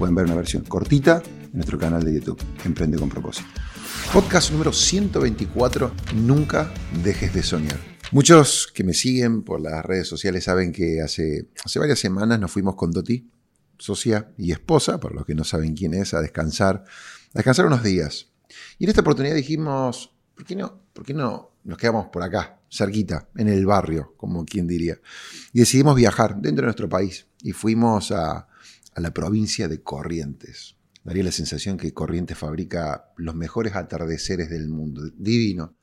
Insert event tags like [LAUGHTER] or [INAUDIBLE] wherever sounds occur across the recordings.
pueden ver una versión cortita en nuestro canal de YouTube, Emprende con propósito. Podcast número 124, Nunca dejes de soñar. Muchos que me siguen por las redes sociales saben que hace, hace varias semanas nos fuimos con Doti, socia y esposa, para los que no saben quién es, a descansar, a descansar unos días. Y en esta oportunidad dijimos, ¿por qué no, por qué no nos quedamos por acá, cerquita, en el barrio, como quien diría? Y decidimos viajar dentro de nuestro país y fuimos a, a la provincia de Corrientes. Daría la sensación que Corrientes fabrica los mejores atardeceres del mundo. Divino.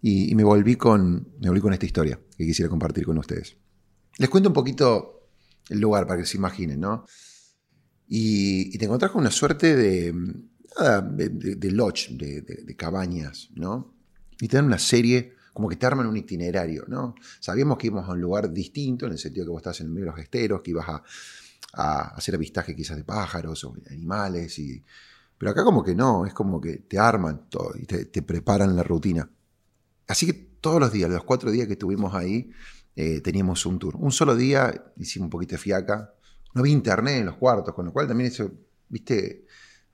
Y, me, volví con, me volví con esta historia que quisiera compartir con ustedes. Les cuento un poquito el lugar para que se imaginen, ¿no? Y, te encontrás con una suerte de, de, lodge, de, cabañas, ¿no? Y te dan una serie, como que te arman un itinerario, ¿no? Sabíamos que íbamos a un lugar distinto, en el sentido que vos estás en el medio de los esteros, que ibas a a hacer avistaje quizás de pájaros o animales. Y, pero acá como que no, es como que te arman todo y te, preparan la rutina. Así que todos los días, los cuatro días que estuvimos ahí, eh, teníamos un tour. Un solo día hicimos un poquito de fiaca. No había internet en los cuartos, con lo cual también eso, viste,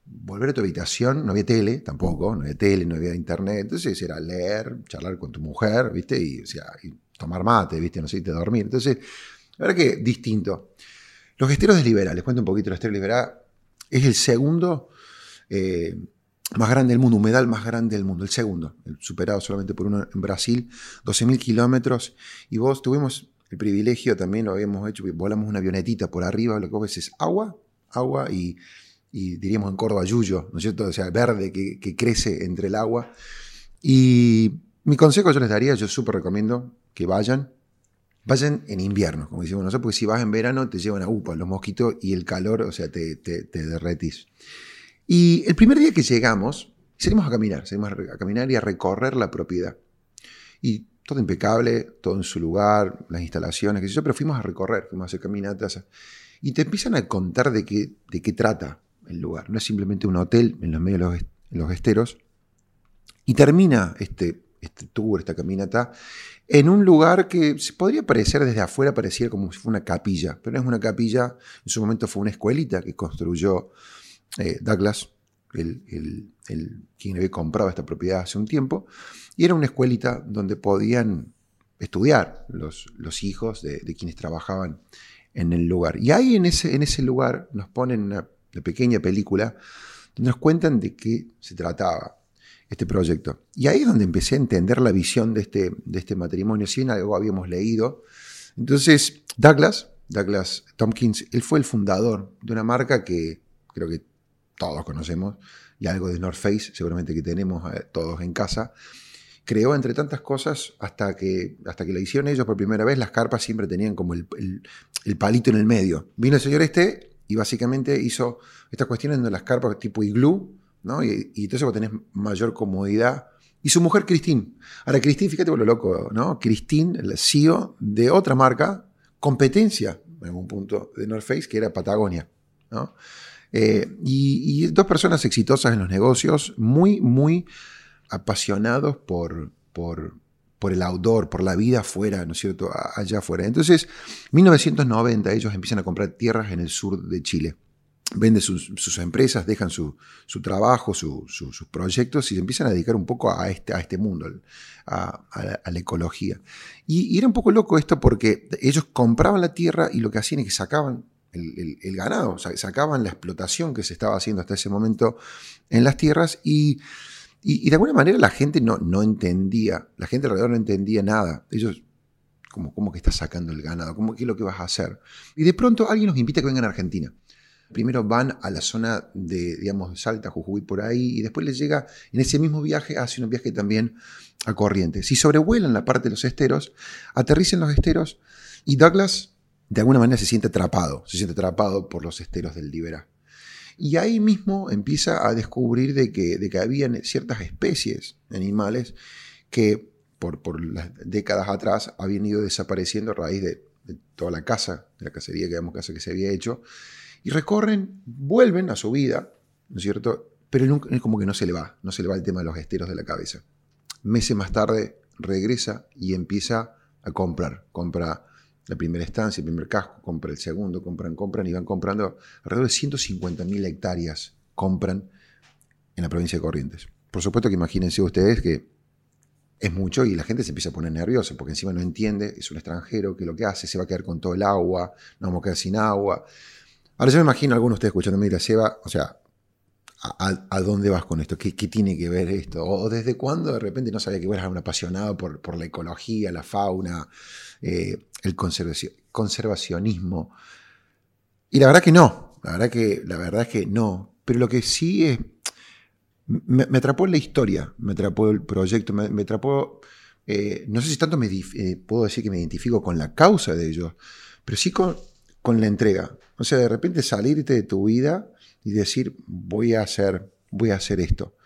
volver a tu habitación, no había tele tampoco, no había tele, no había internet. Entonces era leer, charlar con tu mujer, viste, y, tomar mate, viste, no sé, te dormir. Entonces, la verdad que distinto. Los esteros de Liberá, les cuento un poquito, el estero de Liberá es el segundo eh, más grande del mundo, humedal más grande del mundo, el segundo, superado solamente por uno en Brasil, 12.000 kilómetros, y vos tuvimos el privilegio, también lo habíamos hecho, volamos una avionetita por arriba, lo que ves es agua, agua y, diríamos en Córdoba yuyo, ¿no es cierto? O sea, verde que, que crece entre el agua. Y mi consejo yo les daría, yo súper recomiendo que vayan, Vayan en invierno, como decimos nosotros, porque si vas en verano te llevan a upa los mosquitos y el calor, o sea, te, te, derretís. Y el primer día que llegamos, salimos a caminar, salimos a caminar y a recorrer la propiedad. Y todo impecable, todo en su lugar, las instalaciones, qué sé yo, pero fuimos a recorrer, fuimos a hacer caminatas. Y te empiezan a contar de qué, de qué trata el lugar. No es simplemente un hotel en los medios de los, los esteros. Y termina este, este tour, esta caminata, en un lugar que podría parecer desde afuera, parecía como si fuera una capilla, pero no es una capilla, en su momento fue una escuelita que construyó eh, Douglas, el, quien había comprado esta propiedad hace un tiempo, y era una escuelita donde podían estudiar los, hijos de, quienes trabajaban en el lugar. Y ahí en ese, en ese lugar nos ponen una pequeña película donde nos cuentan de qué se trataba este proyecto. Y ahí es donde empecé a entender la visión de este, de este matrimonio, si bien algo habíamos leído. Entonces, Douglas, Douglas Tompkins, él fue el fundador de una marca que creo que todos conocemos, y algo de North Face seguramente que tenemos eh, todos en casa. Creó entre tantas cosas hasta que, hasta que lo hicieron ellos por primera vez, las carpas siempre tenían como el, el palito en el medio. Vino el señor este y básicamente hizo estas cuestiones de las carpas tipo iglú, y, entonces vos tenés mayor comodidad. Y su mujer, Christine. Ahora, Christine, fíjate por lo loco, ¿no? Christine, el CEO de otra marca, competencia, en algún punto, de North Face, que era Patagonia, eh, y, dos personas exitosas en los negocios, muy, muy apasionados por, por, por el outdoor, por la vida afuera, ¿no es cierto?, allá afuera. Entonces, 1990 ellos empiezan a comprar tierras en el sur de Chile venden sus, empresas, dejan su, trabajo, sus proyectos y se empiezan a dedicar un poco a este, a este mundo, a, la, ecología. Y, era un poco loco esto porque ellos compraban la tierra y lo que hacían es que sacaban el, ganado, sacaban la explotación que se estaba haciendo hasta ese momento en las tierras y, de alguna manera la gente no, no, entendía, la gente alrededor no entendía nada. Ellos, como, ¿cómo que estás sacando el ganado? ¿Cómo, ¿Qué es lo que vas a hacer? Y de pronto alguien nos invita a que vengan a Argentina. Primero van a la zona de, digamos, Salta, Jujuy, por ahí, y después les llega, en ese mismo viaje, hace un viaje también a Corrientes. Si sobrevuelan la parte de los esteros, aterrizan los esteros, y Douglas de alguna manera se siente atrapado, se siente atrapado por los esteros del Libera. Y ahí mismo empieza a descubrir de que, de que había ciertas especies animales que por, por, las décadas atrás habían ido desapareciendo a raíz de, toda la caza, de la cacería que, digamos, casa que se había hecho, y recorren, vuelven a su vida, ¿no es cierto? Pero es como que no se le va, no se le va el tema de los esteros de la cabeza. Meses más tarde regresa y empieza a comprar, compra la primera estancia, el primer casco, compra el segundo, compran, compran y van comprando alrededor de 150.000 hectáreas compran en la provincia de Corrientes. Por supuesto que imagínense ustedes que es mucho y la gente se empieza a poner nerviosa porque encima no entiende, es un extranjero que lo que hace se va a quedar con todo el agua, no vamos a quedar sin agua. Ahora yo me imagino a algunos de ustedes escuchándome y Seba, o sea, ¿a, dónde vas con esto? ¿Qué, tiene que ver esto? ¿O desde cuándo de repente no sabía que eras un apasionado por, la ecología, la fauna, eh, el conservacionismo. Y la verdad que no, la verdad que, la verdad es que no. Pero lo que sí es, me, atrapó la historia, me atrapó el proyecto, me, atrapó, eh, no sé si tanto me, eh, puedo decir que me identifico con la causa de ellos, pero sí con, con la entrega. O sea, de repente salirte de tu vida y decir, voy a hacer, voy a hacer esto.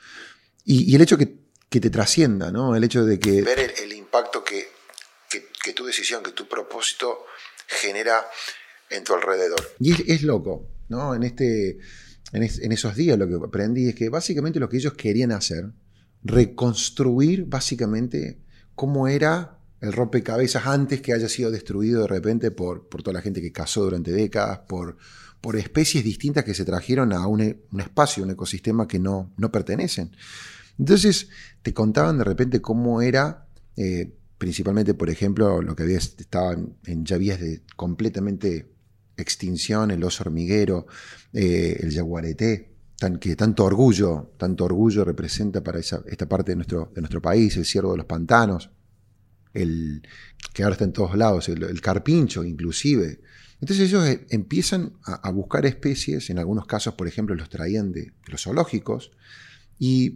Y, el hecho que, que, te trascienda, ¿no? El hecho de que... Ver el impacto que que tu decisión, que tu propósito genera en tu alrededor. Y es, loco, ¿no? En, este, en, esos días lo que aprendí es que básicamente lo que ellos querían hacer, reconstruir básicamente cómo era el rompecabezas antes que haya sido destruido de repente por, por toda la gente que cazó durante décadas, por, por especies distintas que se trajeron a un, espacio, un ecosistema que no, no pertenecen. Entonces te contaban de repente cómo era eh, principalmente, por ejemplo, lo que había, estaba en, ya vías de completamente extinción, el oso hormiguero, eh, el jaguareté, tan, que tanto orgullo, tanto orgullo representa para esta parte de nuestro, de nuestro país, el ciervo de los pantanos, el, que ahora está en todos lados, el, carpincho inclusive. Entonces ellos eh, empiezan a, buscar especies, en algunos casos, por ejemplo, los traían de los zoológicos,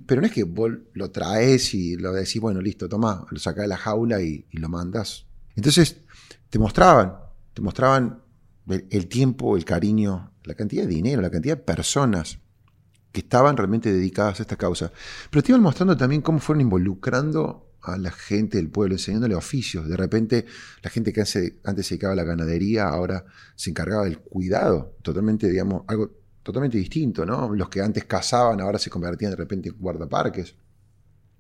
pero no es que vos lo traes y lo decís, bueno, listo, toma, lo sacás de la jaula y, lo mandas. Entonces te mostraban, te mostraban el, tiempo, el cariño, la cantidad de dinero, la cantidad de personas que estaban realmente dedicadas a esta causa. Pero te iban mostrando también cómo fueron involucrando a la gente del pueblo, enseñándole oficios. De repente, la gente que antes se dedicaba a la ganadería ahora se encargaba del cuidado, totalmente, digamos, algo totalmente distinto, ¿no? Los que antes cazaban ahora se convertían de repente en guardaparques.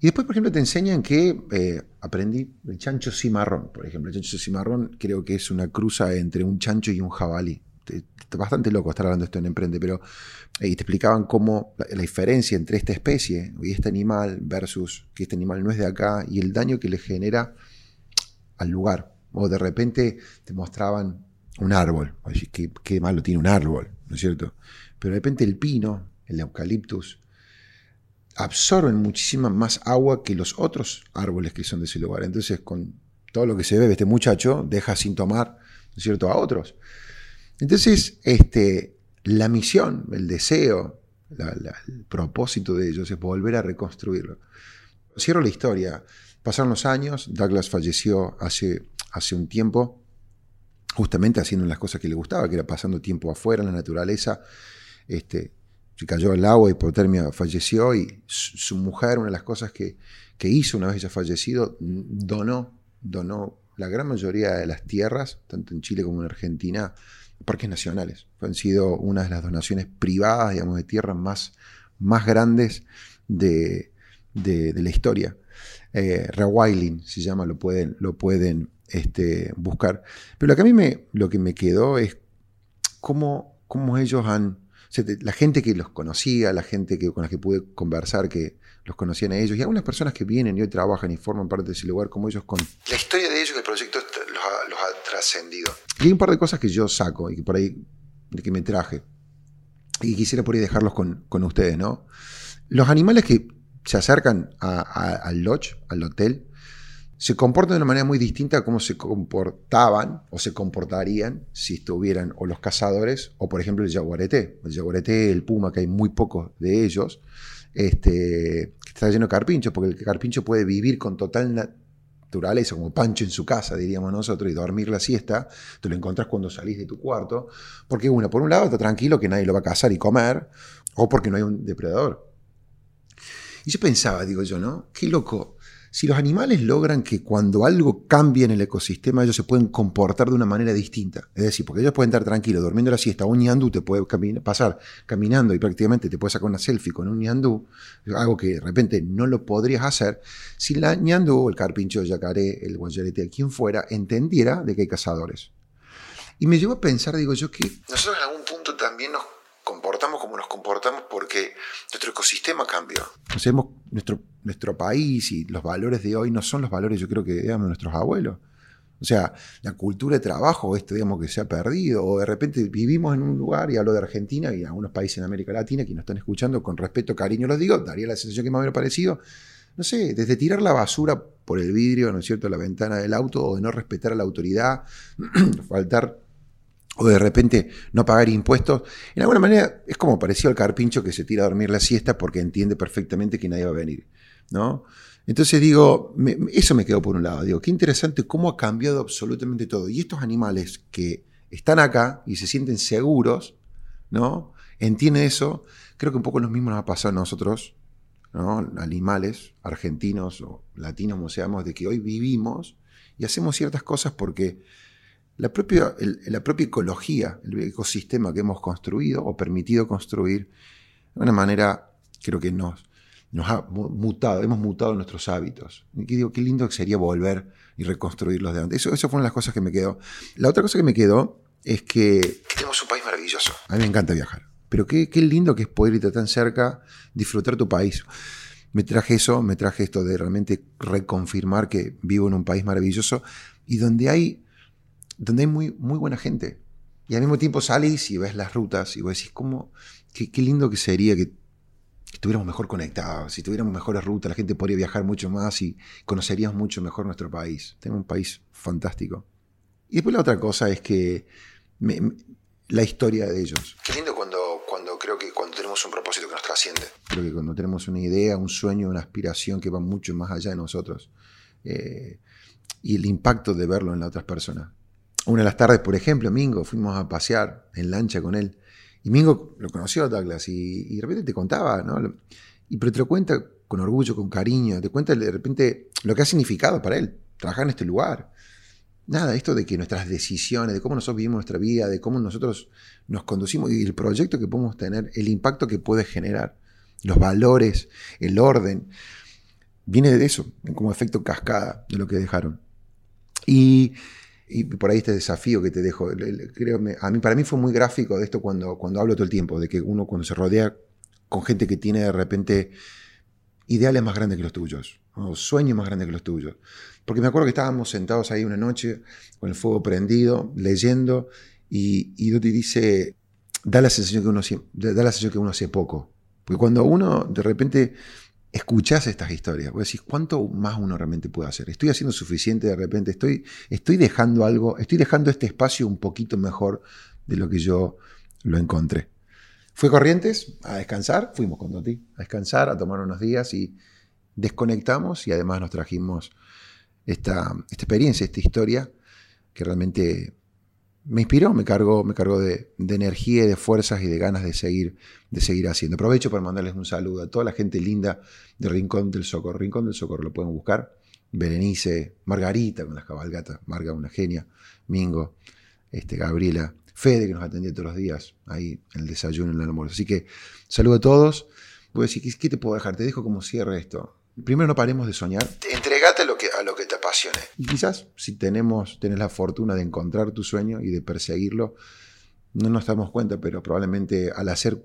Y después, por ejemplo, te enseñan que eh, aprendí el chancho cimarrón, por ejemplo. El chancho cimarrón creo que es una cruza entre un chancho y un jabalí. Bastante loco estar hablando esto en Emprende, pero y te explicaban cómo la, la, diferencia entre esta especie y este animal versus que este animal no es de acá y el daño que le genera al lugar. O de repente te mostraban un árbol. Oye, qué, qué malo tiene un árbol, ¿no es cierto? Pero de repente el pino, el eucaliptus, absorben muchísima más agua que los otros árboles que son de ese lugar. Entonces, con todo lo que se bebe este muchacho, deja sin tomar, ¿no es cierto?, a otros. Entonces, este, la misión, el deseo, el propósito de ellos es volver a reconstruirlo. Cierro la historia. Pasaron los años, Douglas falleció hace, hace un tiempo, justamente haciendo las cosas que le gustaba, que era pasando tiempo afuera en la naturaleza, este, se cayó al agua, hipotermia, falleció y su, mujer, una de las cosas que, hizo una vez ella fallecido, donó, donó la gran mayoría de las tierras, tanto en Chile como en Argentina, parques nacionales. Han sido una de las donaciones privadas, digamos, de tierras más, más grandes de, la historia. Eh, Rewilding se llama, lo pueden, lo pueden este, buscar. Pero lo que a mí me, lo que me quedó es cómo, cómo ellos han la gente que los conocía, la gente que, con la que pude conversar, que los conocían a ellos, y algunas personas que vienen y hoy trabajan y forman parte de ese lugar, como ellos con... La historia de ellos, el proyecto los ha, Y hay un par de cosas que yo saco y que por ahí que me traje. Y quisiera por ahí dejarlos con, ustedes, ¿no? Los animales que se acercan al lodge, al hotel, se comportan de una manera muy distinta a cómo se comportaban o se comportarían si estuvieran o los cazadores o, por ejemplo, el jaguarete. El jaguarete, el puma, que hay muy pocos de ellos, este, está lleno de carpinchos, porque el carpincho puede vivir con total naturaleza, como Pancho en su casa, diríamos nosotros, y dormir la siesta, te lo encontrás cuando salís de tu cuarto, porque uno, por un lado, está tranquilo que nadie lo va a cazar y comer, o porque no hay un depredador. Y yo pensaba, digo yo, ¿no? Qué loco si los animales logran que cuando algo cambie en el ecosistema, ellos se pueden comportar de una manera distinta. Es decir, porque ellos pueden estar tranquilos, durmiendo la siesta, un ñandú te puede pasar caminando y prácticamente te puede sacar una selfie con un ñandú, algo que de repente no lo podrías hacer, si la ñandú, el carpincho, el yacaré, el guayarete, quien fuera, entendiera de que hay cazadores. Y me llevo a pensar, digo yo, que nosotros en algún punto también nos comportamos como nos comportamos porque nuestro ecosistema cambió. nuestro, nuestro país y los valores de hoy no son los valores, yo creo que, digamos, nuestros abuelos. O sea, la cultura de trabajo, esto, digamos, que se ha perdido, o de repente vivimos en un lugar, y hablo de Argentina y algunos países en América Latina que nos están escuchando, con respeto, cariño los digo, daría la sensación que me hubiera parecido, no sé, desde tirar la basura por el vidrio, ¿no es cierto?, la ventana del auto, o de no respetar a la autoridad, [CLEARS THROAT] faltar o de repente no pagar impuestos, en alguna manera es como parecido al carpincho que se tira a dormir la siesta porque entiende perfectamente que nadie va a venir, ¿no? Entonces digo, eso me quedó por un lado, digo, qué interesante cómo ha cambiado absolutamente todo. Y estos animales que están acá y se sienten seguros, ¿no? Entienden eso, creo que un poco lo mismo nos ha pasado a nosotros, ¿no? Animales argentinos o latinos, como seamos, de que hoy vivimos y hacemos ciertas cosas porque la propia, la propia ecología, el ecosistema que hemos construido o permitido construir, de una manera creo que nos, nos ha mutado, hemos mutado nuestros hábitos. Y digo, qué lindo sería volver y reconstruirlos de antes. Eso, eso fueron las cosas que me quedó. La otra cosa que me quedó es que tenemos un país maravilloso. A mí me encanta viajar. Pero qué, qué lindo que es poder irte tan cerca, disfrutar tu país. Me traje eso, me traje esto de realmente reconfirmar que vivo en un país maravilloso y donde hay donde hay muy, muy buena gente. Y al mismo tiempo salís y ves las rutas y vos decís, ¿cómo, qué, qué lindo que sería que, estuviéramos mejor conectados, si tuviéramos mejores rutas, la gente podría viajar mucho más y conoceríamos mucho mejor nuestro país. Tenemos un país fantástico. Y después la otra cosa es que la historia de ellos. Qué lindo cuando, cuando creo que cuando tenemos un propósito que nos trasciende. Creo que cuando tenemos una idea, un sueño, una aspiración que va mucho más allá de nosotros. Eh, y el impacto de verlo en las otras personas. Una de las tardes, por ejemplo, Mingo, fuimos a pasear en lancha con él. Y Mingo lo conoció a Douglas y, de repente te contaba, ¿no? Y, pero te lo cuenta con orgullo, con cariño, te cuenta de repente lo que ha significado para él trabajar en este lugar. Nada, esto de que nuestras decisiones, de cómo nosotros vivimos nuestra vida, de cómo nosotros nos conducimos y el proyecto que podemos tener, el impacto que puede generar, los valores, el orden, viene de eso, como efecto cascada de lo que dejaron. Y y por ahí este desafío que te dejo, creo, a mí, para mí fue muy gráfico de esto cuando, cuando hablo todo el tiempo, de que uno cuando se rodea con gente que tiene de repente ideales más grandes que los tuyos, o sueños más grandes que los tuyos. Porque me acuerdo que estábamos sentados ahí una noche con el fuego prendido, leyendo, y, y te dice, da la sensación que uno, da la sensación que uno hace poco. Porque cuando uno de repente escuchás estas historias, vos decís, ¿cuánto más uno realmente puede hacer? ¿Estoy haciendo suficiente de repente? ¿Estoy, estoy dejando algo? ¿Estoy dejando este espacio un poquito mejor de lo que yo lo encontré? Fui Corrientes a descansar, fuimos con Toti a descansar, a tomar unos días y desconectamos y además nos trajimos esta, esta experiencia, esta historia que realmente me inspiró, me cargó, me cargó de, energía de fuerzas y de ganas de seguir, de seguir haciendo. Aprovecho para mandarles un saludo a toda la gente linda de Rincón del Socorro. Rincón del Socorro lo pueden buscar. Berenice, Margarita con las cabalgatas, Marga una genia, Mingo, este, Gabriela, Fede que nos atendía todos los días ahí en el desayuno, en el almuerzo. Así que saludo a todos. Voy a decir, ¿qué te puedo dejar? Te dejo como cierre esto. Primero no paremos de soñar. Entregate a lo que, a Y quizás si tenemos, tenés la fortuna de encontrar tu sueño y de perseguirlo, no nos damos cuenta, pero probablemente al hacer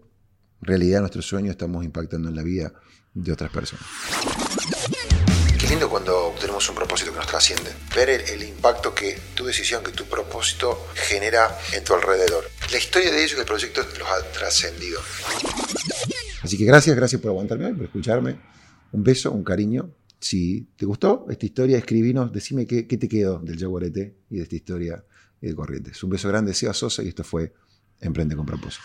realidad nuestro sueño estamos impactando en la vida de otras personas. Qué lindo cuando tenemos un propósito que nos trasciende. Ver el, el, impacto que tu decisión, que tu propósito genera en tu alrededor. La historia de ellos y del proyecto los ha trascendido. Así que gracias, gracias por aguantarme por escucharme. Un beso, un cariño. Si te gustó esta historia, escribinos, decime qué, te quedó del Jaguarete y de esta historia de Corrientes. Un beso grande, Seba Sosa y esto fue Emprende con propósito.